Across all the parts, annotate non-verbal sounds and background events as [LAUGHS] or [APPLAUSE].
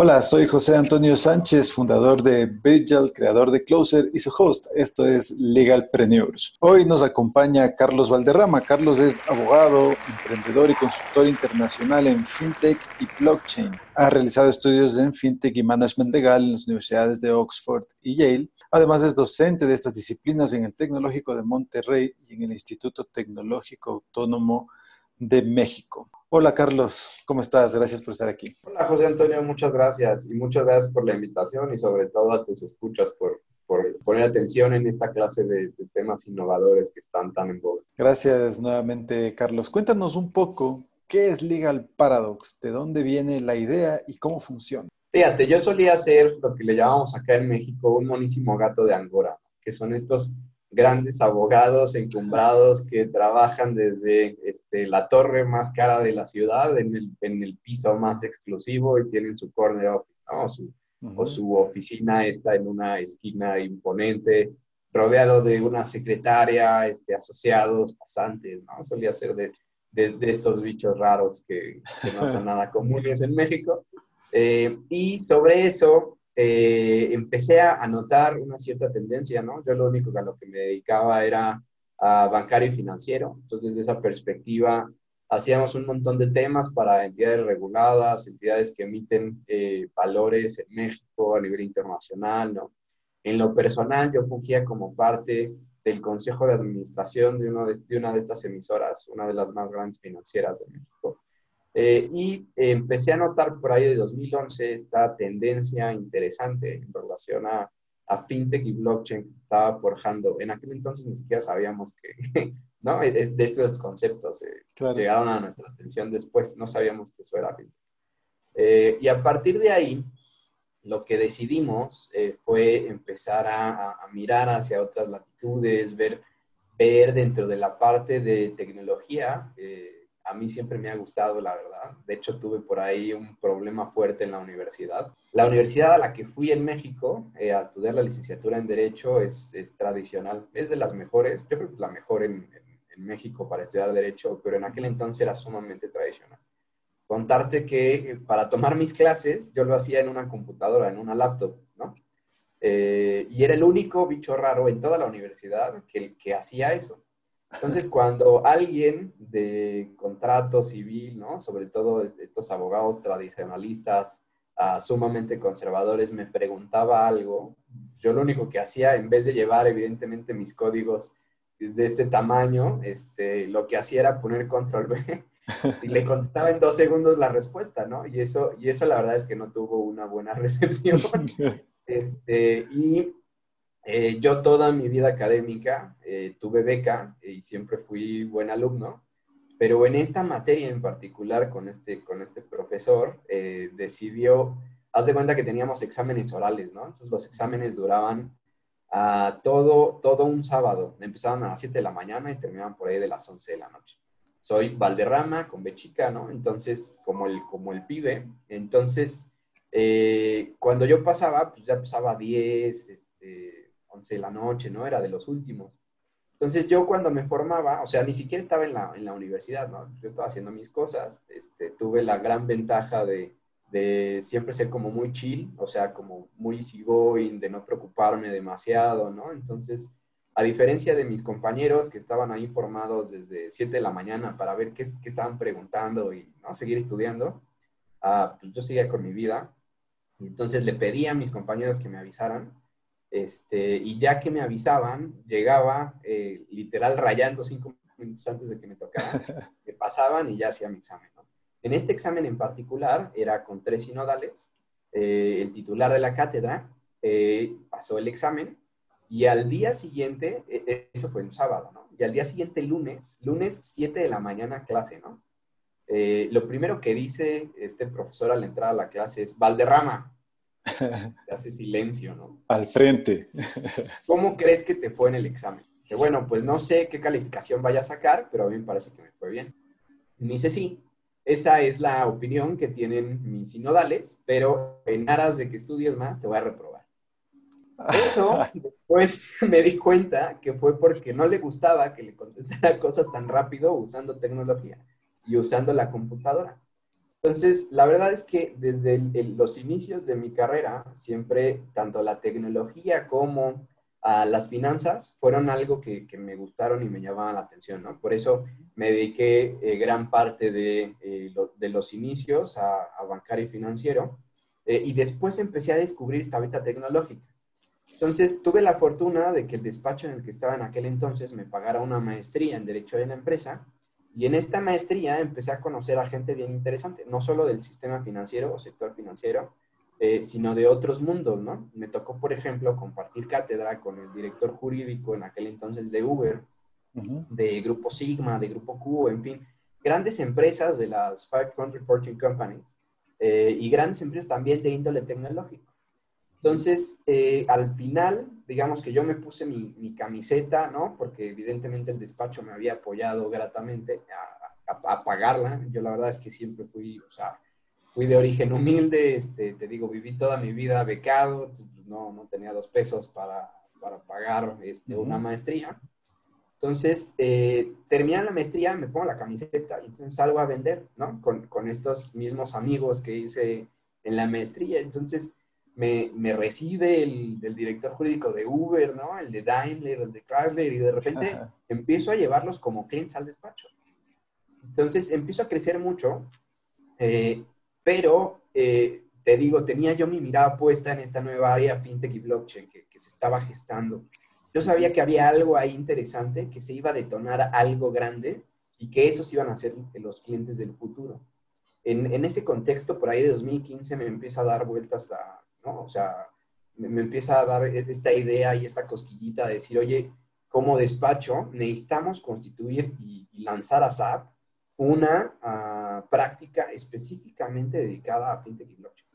Hola, soy José Antonio Sánchez, fundador de Bridgel, creador de Closer y su host. Esto es Legalpreneurs. Hoy nos acompaña Carlos Valderrama. Carlos es abogado, emprendedor y consultor internacional en FinTech y Blockchain. Ha realizado estudios en FinTech y Management Legal en las universidades de Oxford y Yale. Además es docente de estas disciplinas en el Tecnológico de Monterrey y en el Instituto Tecnológico Autónomo de México. Hola Carlos, ¿cómo estás? Gracias por estar aquí. Hola José Antonio, muchas gracias y muchas gracias por la invitación y sobre todo a tus escuchas por, poner atención en esta clase de, temas innovadores que están tan en boga. Gracias nuevamente Carlos. Cuéntanos un poco qué es Legal Paradox, de dónde viene la idea y cómo funciona. Fíjate, yo solía hacer lo que le llamamos acá en México un monísimo gato de Angora, que son estos grandes abogados encumbrados que trabajan desde este, la torre más cara de la ciudad, en el, en el piso más exclusivo y tienen su corner office, ¿no? su, O su oficina está en una esquina imponente, rodeado de una secretaria, este, asociados, pasantes, ¿no? Solía ser de, de, de estos bichos raros que, que, no son [LAUGHS] nada comunes en México. Eh, y sobre eso, eh, empecé a notar una cierta tendencia, ¿no? Yo lo único a lo que me dedicaba era a bancario y financiero. Entonces, desde esa perspectiva, hacíamos un montón de temas para entidades reguladas, entidades que emiten eh, valores en México a nivel internacional, ¿no? En lo personal, yo fungía como parte del consejo de administración de, uno de, de una de estas emisoras, una de las más grandes financieras de México. Eh, y empecé a notar por ahí de 2011 esta tendencia interesante en relación a, a fintech y blockchain que estaba forjando. En aquel entonces ni siquiera sabíamos que, [LAUGHS] ¿no? Eh, de estos conceptos eh, llegaron a nuestra atención después, no sabíamos que eso era fintech. y a partir de ahí, lo que decidimos fue empezar a, a, mirar hacia otras latitudes, ver, ver dentro de la parte de tecnología, a mí siempre me ha gustado, la verdad. De hecho, tuve por ahí un problema fuerte en la universidad. La universidad a la que fui en México eh, a estudiar la licenciatura en Derecho es, tradicional, es de las mejores, yo creo que la mejor en, México para estudiar Derecho, pero en aquel entonces era sumamente tradicional. Contarte que eh, para tomar mis clases yo lo hacía en una computadora, en una laptop, ¿no? Eh, y era el único bicho raro en toda la universidad que hacía eso. Entonces, cuando alguien de contrato civil, ¿no? Sobre todo estos abogados tradicionalistas, uh, sumamente conservadores, me preguntaba algo, yo lo único que hacía, en vez de llevar evidentemente mis códigos de este tamaño, este, lo que hacía era poner control B [LAUGHS] y le contestaba en dos segundos la respuesta, ¿no? Y eso, y eso la verdad es que no tuvo una buena [LAUGHS] recepción. [LAUGHS] Este, y eh, yo toda mi vida académica eh, tuve beca y siempre fui buen alumno, pero en esta materia en particular con este, con este profesor eh, decidió, haz de cuenta que teníamos exámenes orales, ¿no? Entonces los exámenes duraban a todo, todo un sábado, empezaban a las 7 de la mañana y terminaban por ahí de las 11 de la noche. Soy Valderrama con B chica, ¿no? Entonces, como el, como el pibe, entonces, cuando yo pasaba, pues ya pasaba 10, este, 11 de la noche, ¿no? Era de los últimos. Entonces yo cuando me formaba, o sea, ni siquiera estaba en la, en la universidad, ¿no? Yo estaba haciendo mis cosas, este, tuve la gran ventaja de, de siempre ser como muy chill, o sea, como muy easygoing, de no preocuparme demasiado, ¿no? Entonces, a diferencia de mis compañeros que estaban ahí formados desde 7 de la mañana para ver qué, qué estaban preguntando y ¿no? seguir estudiando, ah, pues yo seguía con mi vida. entonces le pedí a mis compañeros que me avisaran este, y ya que me avisaban, llegaba eh, literal rayando cinco minutos antes de que me tocara, [LAUGHS] me pasaban y ya hacía mi examen. En este examen en particular era con tres sinodales. Eh, el titular de la cátedra eh, pasó el examen y al día siguiente, e, e, eso fue un sábado, ¿no? y al día siguiente, lunes, lunes 7 de la mañana, clase, ¿no? Lo primero que dice este profesor al entrar a la clase es, Valderrama. [LAUGHS] Hace silencio, ¿no? Al frente. [LAUGHS] ¿Cómo crees que te fue en el examen? Que bueno, pues no sé qué calificación vaya a sacar, pero a mí me parece que me fue bien. Y me dice, sí, esa es la opinión que tienen mis sinodales, pero en aras de que estudies más, te voy a reprobar. Eso, [LAUGHS] pues me di cuenta que fue porque no le gustaba que le contestara cosas tan rápido usando tecnología y usando la computadora. Entonces, la verdad es que desde los inicios de mi carrera, siempre tanto la tecnología como a las finanzas fueron algo que, me gustaron y me llamaban la atención, ¿no? Por eso me dediqué eh, gran parte de, eh, de, los inicios a, a bancario y financiero eh, y después empecé a descubrir esta beta tecnológica. Entonces, tuve la fortuna de que el despacho en el que estaba en aquel entonces me pagara una maestría en Derecho de la Empresa y en esta maestría empecé a conocer a gente bien interesante, no solo del sistema financiero o sector financiero, eh, sino de otros mundos, ¿no? Me tocó, por ejemplo, compartir cátedra con el director jurídico en aquel entonces de Uber, de Grupo Sigma, de Grupo Q, en fin, grandes empresas de las 500 Fortune Companies eh, y grandes empresas también de índole tecnológico. Entonces, eh, al final, digamos que yo me puse mi, mi, camiseta, ¿no? Porque evidentemente el despacho me había apoyado gratamente a, a, a pagarla. Yo la verdad es que siempre fui, o sea, fui de origen humilde, este, te digo, viví toda mi vida becado, no, no tenía dos pesos para, para pagar este, una maestría. Entonces, eh, termina la maestría, me pongo la camiseta y entonces salgo a vender, ¿no? Con, con estos mismos amigos que hice en la maestría. Entonces, me, me recibe el, el, director jurídico de Uber, ¿no? El de Daimler, el de Chrysler, y de repente empiezo a llevarlos como clientes al despacho. Entonces, empiezo a crecer mucho. Eh, pero eh, te digo, tenía yo mi mirada puesta en esta nueva área fintech y blockchain que, se estaba gestando. Yo sabía que había algo ahí interesante, que se iba a detonar algo grande y que esos iban a ser los clientes del futuro. En, en ese contexto, por ahí de 2015 me empieza a dar vueltas la, ¿no? O sea, me, empieza a dar esta idea y esta cosquillita de decir, oye, como despacho necesitamos constituir y, lanzar a SAP una ah, práctica específicamente dedicada a fintech y blockchain.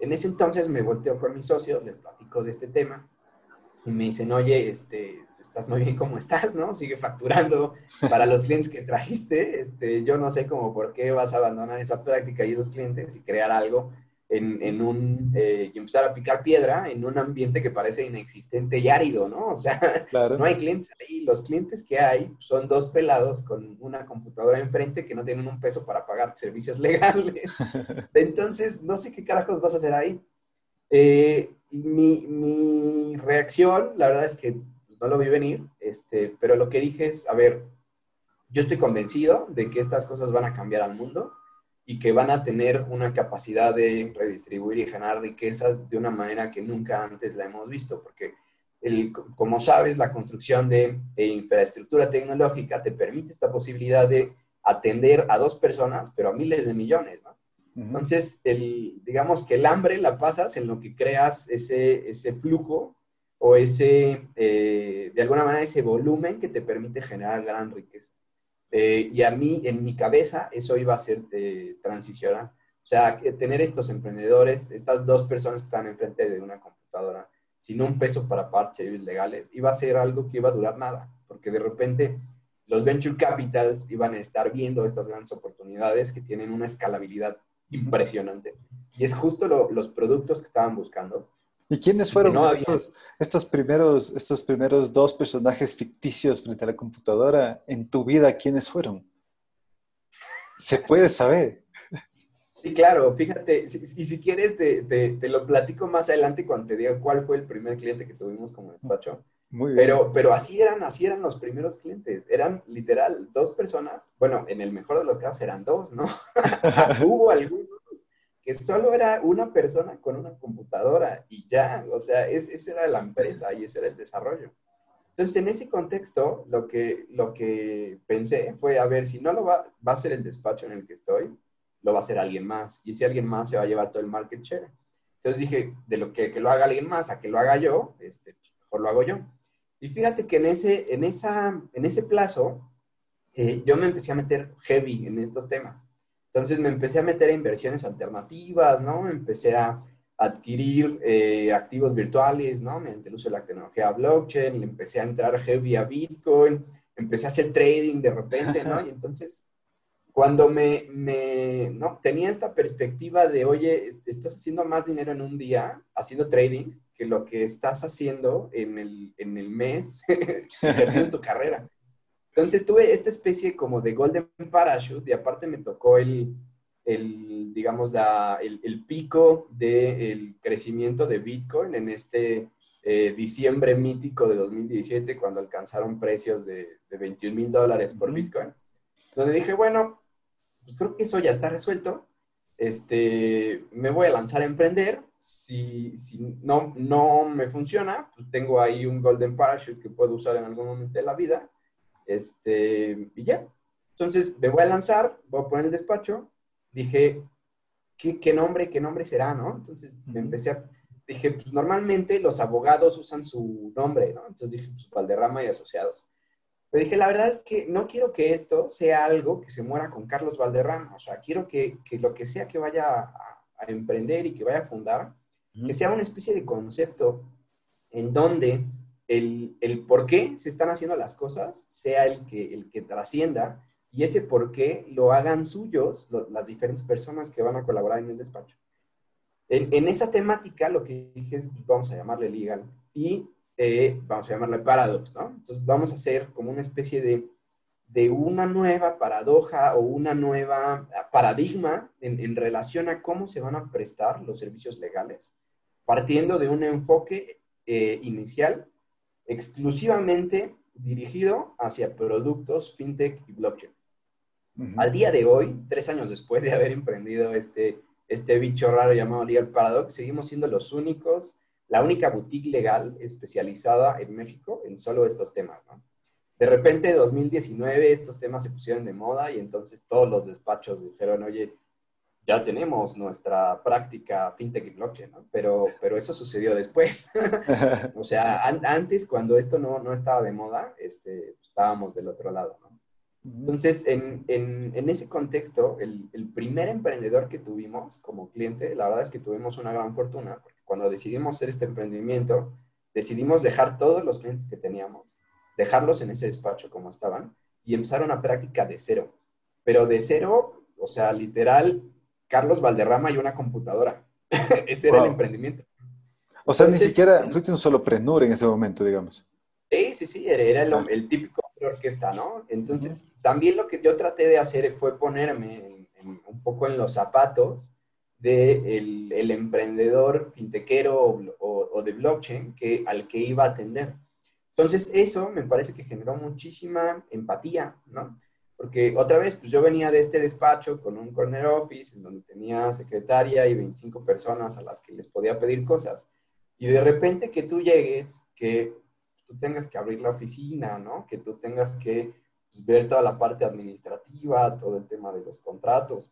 En ese entonces me volteo con mis socios, les platico de este tema y me dicen, oye, este, estás muy bien como estás, ¿no? Sigue facturando para los clientes que trajiste. Este, yo no sé cómo por qué vas a abandonar esa práctica y esos clientes y crear algo en, en un, eh, y empezar a picar piedra en un ambiente que parece inexistente y árido, ¿no? O sea, no hay clientes ahí. Los clientes que hay son dos pelados con una computadora enfrente que no tienen un peso para pagar servicios [LAUGHS] legales. Entonces, no sé qué carajos vas a hacer ahí. Eh, mi, mi, reacción, la verdad es que no lo vi venir, este, pero lo que dije es, a ver, yo estoy convencido de que estas cosas van a cambiar al mundo y que van a tener una capacidad de redistribuir y generar riquezas de una manera que nunca antes la hemos visto, porque el, como sabes, la construcción de, infraestructura tecnológica te permite esta posibilidad de atender a dos personas, pero a miles de millones, ¿no? Entonces, el, digamos que el hambre la pasas en lo que creas ese, ese flujo o ese, eh, de alguna manera, ese volumen que te permite generar gran riqueza. Eh, y a mí, en mi cabeza, eso iba a ser eh, transicional. O sea, tener estos emprendedores, estas dos personas que están enfrente de una computadora, sin un peso para servicios legales, iba a ser algo que iba a durar nada, porque de repente los venture capitals iban a estar viendo estas grandes oportunidades que tienen una escalabilidad impresionante. Y es justo los productos que estaban buscando. ¿Y quiénes fueron estos, primeros, estos primeros dos personajes ficticios frente a la computadora en tu vida? ¿Quiénes fueron? ¿Se puede saber? Sí, claro, fíjate, y si, quieres te, te, lo platico más adelante cuando te diga cuál fue el primer cliente que tuvimos como despacho. Muy bien. Pero, pero así eran, así eran los primeros clientes. Eran literal dos personas. Bueno, en el mejor de los casos eran dos, ¿no? [LAUGHS] Hubo algunos que solo era una persona con una computadora y ya, o sea, es, esa era la empresa y ese era el desarrollo. Entonces, en ese contexto, lo que, lo que pensé fue, a ver, si no lo va, va a ser el despacho en el que estoy, lo va a hacer alguien más. Y si alguien más se va a llevar todo el market share. Entonces dije, de lo que, que lo haga alguien más a que lo haga yo, este, pues, mejor lo hago yo. Y fíjate que en ese, en esa, en ese plazo, eh, yo me empecé a meter heavy en estos temas. Entonces me empecé a meter a inversiones alternativas, ¿no? Empecé a adquirir eh, activos virtuales, ¿no? Mediante el uso de la tecnología blockchain, le empecé a entrar heavy a Bitcoin, empecé a hacer trading de repente, ¿no? [LAUGHS] Y entonces, cuando me, me ¿no? tenía esta perspectiva de, oye, estás haciendo más dinero en un día haciendo trading que lo que estás haciendo en el, en el mes [LAUGHS] haciendo tu carrera. Entonces tuve esta especie como de golden parachute y aparte me tocó el, el digamos, la, el, el, pico del crecimiento de Bitcoin en este eh, diciembre mítico de 2017 cuando alcanzaron precios de, de 21 mil dólares por Bitcoin. Donde dije, bueno, pues creo que eso ya está resuelto. Este, me voy a lanzar a emprender. Si, si no, no me funciona, pues tengo ahí un golden parachute que puedo usar en algún momento de la vida. Este, y ya. Entonces me voy a lanzar, voy a poner el despacho. Dije, ¿qué, qué nombre, qué nombre será, no? Entonces me empecé a, dije, pues normalmente los abogados usan su nombre, ¿no? Entonces dije, pues Valderrama y Asociados. Pero dije, la verdad es que no quiero que esto sea algo que se muera con Carlos Valderrama. O sea, quiero que, que lo que sea que vaya a, a, emprender y que vaya a fundar, que sea una especie de concepto en donde el, el, por qué se están haciendo las cosas sea el que, el que trascienda y ese por qué lo hagan suyos las diferentes personas que van a colaborar en el despacho. En, en esa temática lo que dije es, pues, vamos a llamarle legal y eh, vamos a llamarle paradox, ¿no? Entonces vamos a hacer como una especie de, de una nueva paradoja o una nueva paradigma en, en relación a cómo se van a prestar los servicios legales, partiendo de un enfoque eh, inicial exclusivamente dirigido hacia productos fintech y blockchain. Uh -huh. Al día de hoy, tres años después de haber emprendido este, este bicho raro llamado Legal Paradox, seguimos siendo los únicos, la única boutique legal especializada en México en solo estos temas, ¿no? De repente, en 2019, estos temas se pusieron de moda y entonces todos los despachos dijeron, oye, ya tenemos nuestra práctica fintech y blockchain, ¿no? Pero, pero eso sucedió después. [LAUGHS] o sea, an antes, cuando esto no, no, estaba de moda, este, estábamos del otro lado, ¿no? Entonces, en, en, en ese contexto, el, el, primer emprendedor que tuvimos como cliente, la verdad es que tuvimos una gran fortuna, porque cuando decidimos hacer este emprendimiento, decidimos dejar todos los clientes que teníamos, dejarlos en ese despacho como estaban, y empezar una práctica de cero. Pero de cero, o sea, literal, Carlos Valderrama y una computadora. [LAUGHS] Ese era el emprendimiento. O sea, Entonces, ni siquiera fuiste un solo prenur en ese momento, digamos. Sí, sí, sí, era el, ah. el típico orquesta, ¿no? Entonces, uh -huh. también lo que yo traté de hacer fue ponerme en, en, un poco en los zapatos del de el, el emprendedor fintequero o, o, o, de blockchain que, al que iba a atender. Entonces, eso me parece que generó muchísima empatía, ¿no? Porque otra vez, pues yo venía de este despacho con un corner office en donde tenía secretaria y 25 personas a las que les podía pedir cosas. Y de repente que tú llegues, que tú tengas que abrir la oficina, ¿no? Que tú tengas que pues, ver toda la parte administrativa, todo el tema de los contratos,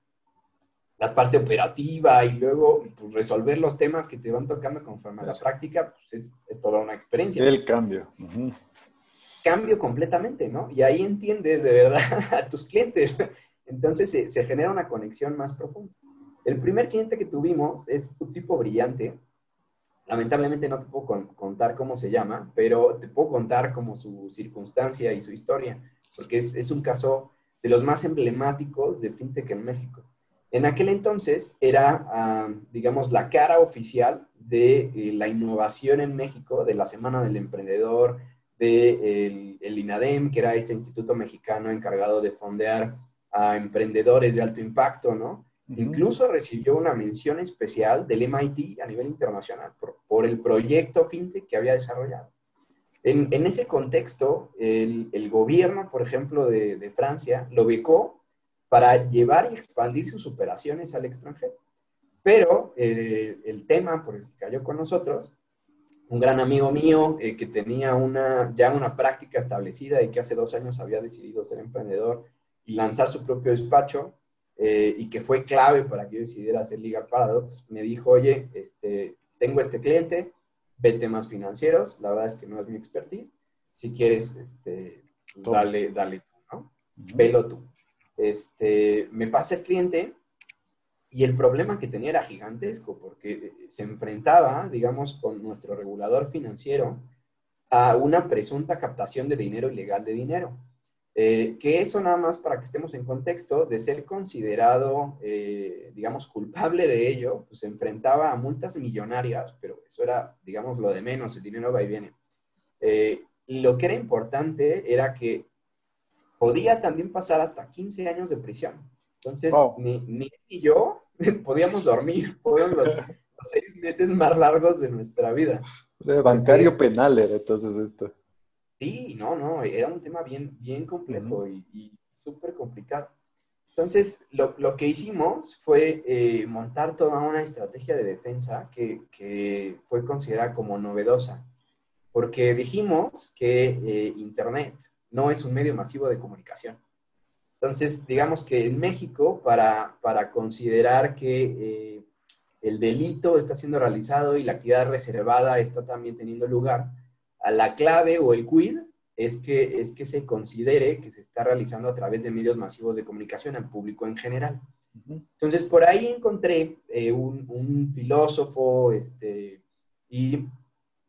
la parte operativa y luego pues, resolver los temas que te van tocando conforme a la práctica, pues es, es toda una experiencia. El cambio. Uh -huh cambio completamente, ¿no? Y ahí entiendes de verdad [LAUGHS] a tus clientes. Entonces se, genera una conexión más profunda. El primer cliente que tuvimos es un tipo brillante. Lamentablemente no te puedo con, contar cómo se llama, pero te puedo contar como su circunstancia y su historia, porque es, un caso de los más emblemáticos de FinTech en México. En aquel entonces era, uh, digamos, la cara oficial de eh, la innovación en México, de la Semana del Emprendedor, de el, el, INADEM, que era este instituto mexicano encargado de fondear a emprendedores de alto impacto, ¿no? Uh -huh. Incluso recibió una mención especial del MIT a nivel internacional por, por el proyecto FinTech que había desarrollado. En, en ese contexto, el, el, gobierno, por ejemplo, de, de Francia, lo becó para llevar y expandir sus operaciones al extranjero. Pero eh, el tema por el que cayó con nosotros un gran amigo mío eh, que tenía una, ya una práctica establecida y que hace dos años había decidido ser emprendedor y lanzar su propio despacho eh, y que fue clave para que yo decidiera hacer Legal Paradox, me dijo, oye, este, tengo este cliente, ve temas financieros, la verdad es que no es mi expertise, si quieres, este, dale, dale tú, ¿no? Velo tú. Este, me pasa el cliente y el problema que tenía era gigantesco porque se enfrentaba, digamos, con nuestro regulador financiero a una presunta captación de dinero ilegal de dinero. Eh, que eso nada más para que estemos en contexto, de ser considerado, eh, digamos, culpable de ello, pues se enfrentaba a multas millonarias, pero eso era, digamos, lo de menos, el dinero va y viene. Eh, y lo que era importante era que podía también pasar hasta 15 años de prisión. Entonces, ni, ni, yo [LAUGHS] podíamos dormir, [LAUGHS] fueron los, seis meses más largos de nuestra vida. De bancario penal era entonces esto. Sí, no, no, era un tema bien, bien complejo y, súper complicado. Entonces, lo, lo, que hicimos fue eh, montar toda una estrategia de defensa que, que, fue considerada como novedosa, porque dijimos que eh, Internet no es un medio masivo de comunicación. Entonces, digamos que en México, para, para considerar que eh, el delito está siendo realizado y la actividad reservada está también teniendo lugar, a la clave o el quid es que, es que se considere que se está realizando a través de medios masivos de comunicación al público en general. Entonces, por ahí encontré eh, un, filósofo este, y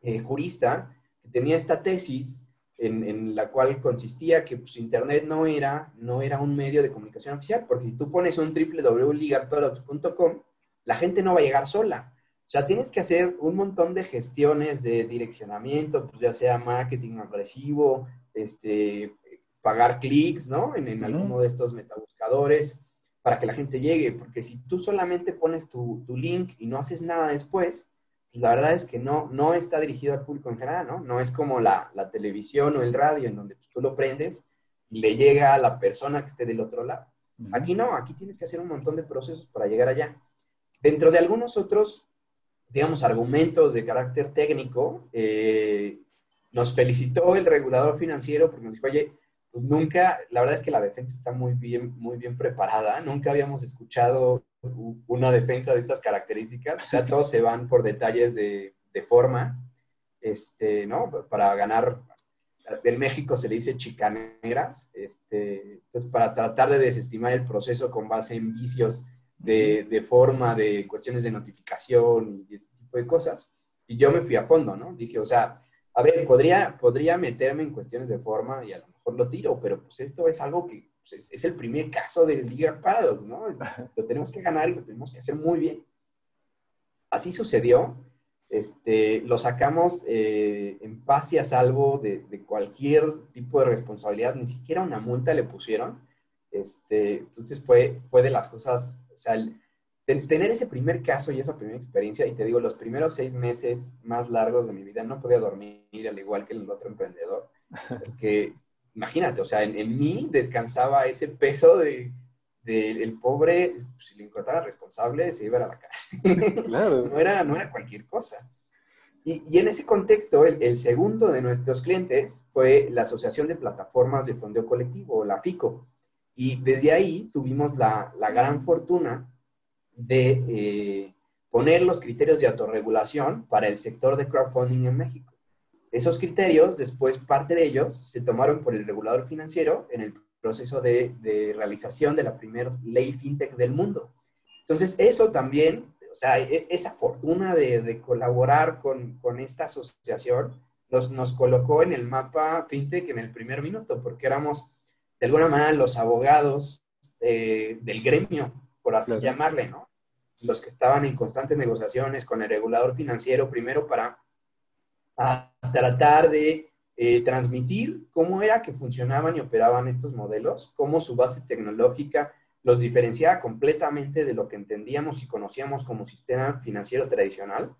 eh, jurista que tenía esta tesis en, la cual consistía que pues, Internet no era, no era un medio de comunicación oficial, porque si tú pones un www.legalproducts.com, la gente no va a llegar sola. O sea, tienes que hacer un montón de gestiones de direccionamiento, pues ya sea marketing agresivo, este, pagar clics, ¿no? En, en alguno de estos metabuscadores para que la gente llegue, porque si tú solamente pones tu, tu link y no haces nada después, pues la verdad es que no, no está dirigido al público en general, ¿no? No es como la, la televisión o el radio en donde pues, tú lo prendes y le llega a la persona que esté del otro lado. Aquí no, aquí tienes que hacer un montón de procesos para llegar allá. Dentro de algunos otros, digamos, argumentos de carácter técnico, eh, nos felicitó el regulador financiero porque nos dijo, oye, pues nunca, la verdad es que la defensa está muy bien, muy bien preparada, nunca habíamos escuchado una defensa de estas características, o sea, todos se van por detalles de, de forma, este, ¿no? Para ganar, en México se le dice chicaneras, este, entonces para tratar de desestimar el proceso con base en vicios de, forma, de cuestiones de notificación y este tipo de cosas. Y yo me fui a fondo, ¿no? Dije, o sea, a ver, podría, podría meterme en cuestiones de forma y a lo mejor lo tiro, pero pues esto es algo que pues, es, el primer caso de Liga Paradox, ¿no? Lo tenemos que ganar y lo tenemos que hacer muy bien. Así sucedió. Este, lo sacamos eh, en paz y a salvo de, de, cualquier tipo de responsabilidad, ni siquiera una multa le pusieron. Este, entonces fue, fue de las cosas o sea, tener ese primer caso y esa primera experiencia, y te digo, los primeros seis meses más largos de mi vida no podía dormir al igual que el otro emprendedor, [LAUGHS] porque imagínate, o sea, en, mí descansaba ese peso de, el pobre, si le encontrara responsable, se iba a la casa. [LAUGHS] Claro. no, era, no era cualquier cosa. Y, y en ese contexto, el, el, segundo de nuestros clientes fue la Asociación de Plataformas de Fondeo Colectivo, la FICO. Y desde ahí tuvimos la, la gran fortuna de eh, poner los criterios de autorregulación para el sector de crowdfunding en México. Esos criterios, después parte de ellos, se tomaron por el regulador financiero en el proceso de, de realización de la primera ley fintech del mundo. Entonces, eso también, o sea, e, esa fortuna de, de colaborar con, con, esta asociación nos, nos colocó en el mapa fintech en el primer minuto, porque éramos de alguna manera los abogados eh, del gremio, por así llamarle, ¿no? Los que estaban en constantes negociaciones con el regulador financiero, primero para tratar de eh, transmitir cómo era que funcionaban y operaban estos modelos, cómo su base tecnológica los diferenciaba completamente de lo que entendíamos y conocíamos como sistema financiero tradicional,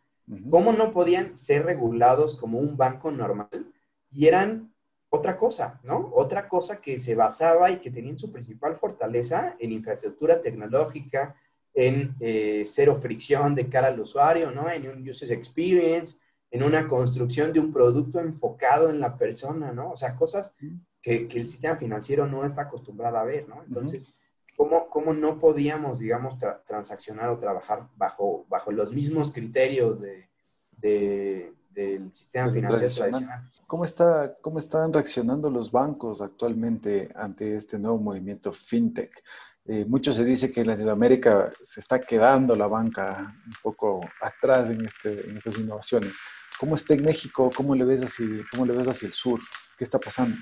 cómo no podían ser regulados como un banco normal y eran otra cosa, ¿no? Otra cosa que se basaba y que tenía su principal fortaleza en infraestructura tecnológica, en eh, cero fricción de cara al usuario, ¿no? En un user experience, en una construcción de un producto enfocado en la persona, ¿no? O sea, cosas que, el sistema financiero no está acostumbrado a ver, ¿no? Entonces, ¿cómo, cómo no podíamos, digamos, transaccionar o trabajar bajo, bajo los mismos criterios de, del sistema financiero tradicional. ¿Cómo, está, ¿Cómo están reaccionando los bancos actualmente ante este nuevo movimiento fintech? Eh, mucho se dice que en Latinoamérica se está quedando la banca un poco atrás en, este, en estas innovaciones. ¿Cómo está en México? ¿Cómo le, ves hacia, ¿Cómo le ves hacia el sur? ¿Qué está pasando?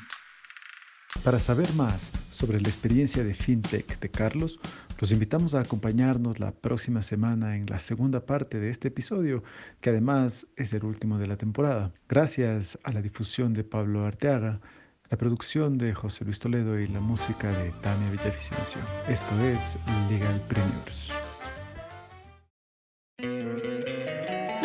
Para saber más sobre la experiencia de FinTech de Carlos, los invitamos a acompañarnos la próxima semana en la segunda parte de este episodio, que además es el último de la temporada. Gracias a la difusión de Pablo Arteaga, la producción de José Luis Toledo y la música de Tania Villavicencio. Esto es Legal Premiers.